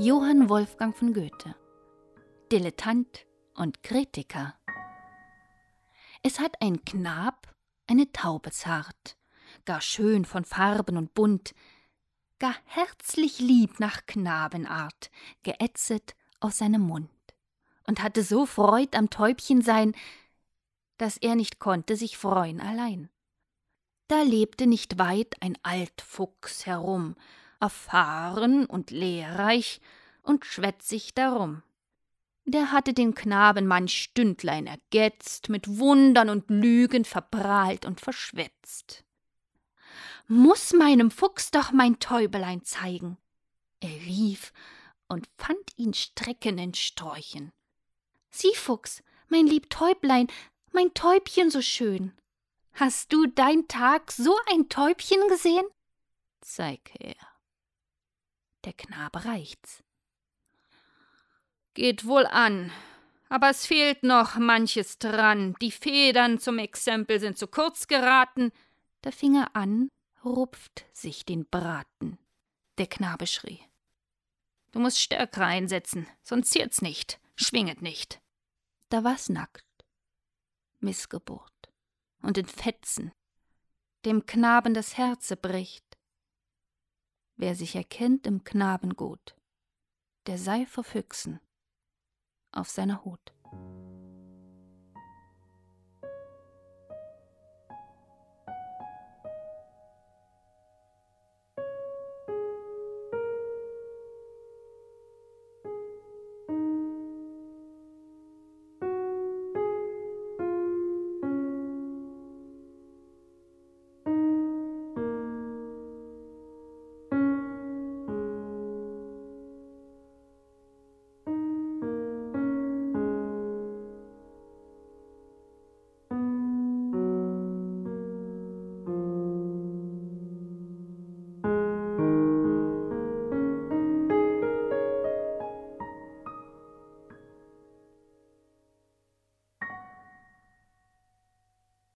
Johann Wolfgang von Goethe. Dilettant und Kritiker. Es hat ein Knab eine Taube zart, gar schön von Farben und bunt, gar herzlich lieb nach Knabenart, geätzet aus seinem Mund, und hatte so Freud am Täubchen sein, dass er nicht konnte sich freuen allein. Da lebte nicht weit ein Altfuchs herum, erfahren und lehrreich und schwätzig darum. Der hatte den Knaben manch Stündlein ergetzt, mit Wundern und Lügen verprahlt und verschwätzt. Muß meinem Fuchs doch mein Täubelein zeigen. Er rief und fand ihn strecken in Sträuchen. Sieh, Fuchs, mein lieb Täublein, mein Täubchen so schön. Hast du dein Tag so ein Täubchen gesehen? Zeig her. Der Knabe reicht's. Geht wohl an, aber es fehlt noch manches dran. Die Federn zum Exempel sind zu kurz geraten. Da fing er an, rupft sich den Braten. Der Knabe schrie. Du musst stärker einsetzen, sonst ziert's nicht, schwinget nicht. Da war's nackt. Missgeburt und in Fetzen, dem Knaben das Herze bricht. Wer sich erkennt im Knaben gut, der sei vor Füchsen auf seiner Hut.